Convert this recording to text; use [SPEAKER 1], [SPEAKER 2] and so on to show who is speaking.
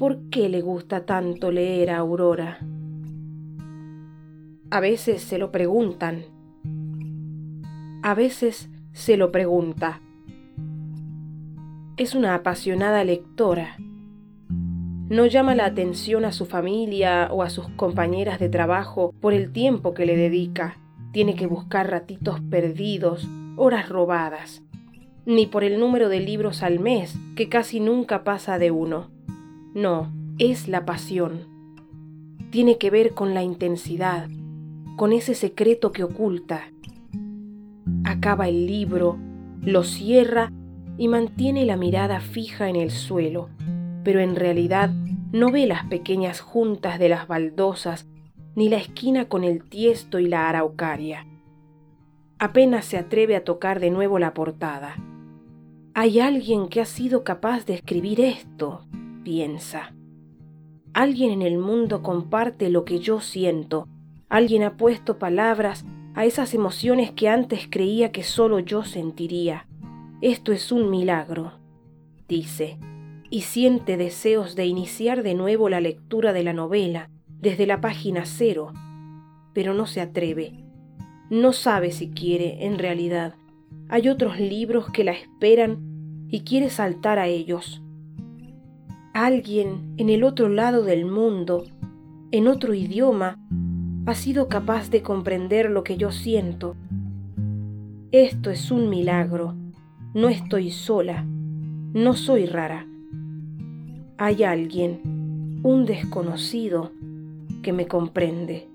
[SPEAKER 1] ¿por qué le gusta tanto leer a Aurora? A veces se lo preguntan. A veces se lo pregunta. Es una apasionada lectora. No llama la atención a su familia o a sus compañeras de trabajo por el tiempo que le dedica. Tiene que buscar ratitos perdidos, horas robadas. Ni por el número de libros al mes, que casi nunca pasa de uno. No, es la pasión. Tiene que ver con la intensidad, con ese secreto que oculta. Acaba el libro, lo cierra y mantiene la mirada fija en el suelo, pero en realidad no ve las pequeñas juntas de las baldosas ni la esquina con el tiesto y la araucaria. Apenas se atreve a tocar de nuevo la portada. Hay alguien que ha sido capaz de escribir esto, piensa. Alguien en el mundo comparte lo que yo siento. Alguien ha puesto palabras a esas emociones que antes creía que solo yo sentiría. Esto es un milagro, dice, y siente deseos de iniciar de nuevo la lectura de la novela desde la página cero, pero no se atreve. No sabe si quiere, en realidad. Hay otros libros que la esperan y quiere saltar a ellos. Alguien en el otro lado del mundo, en otro idioma, ha sido capaz de comprender lo que yo siento. Esto es un milagro. No estoy sola. No soy rara. Hay alguien, un desconocido, que me comprende.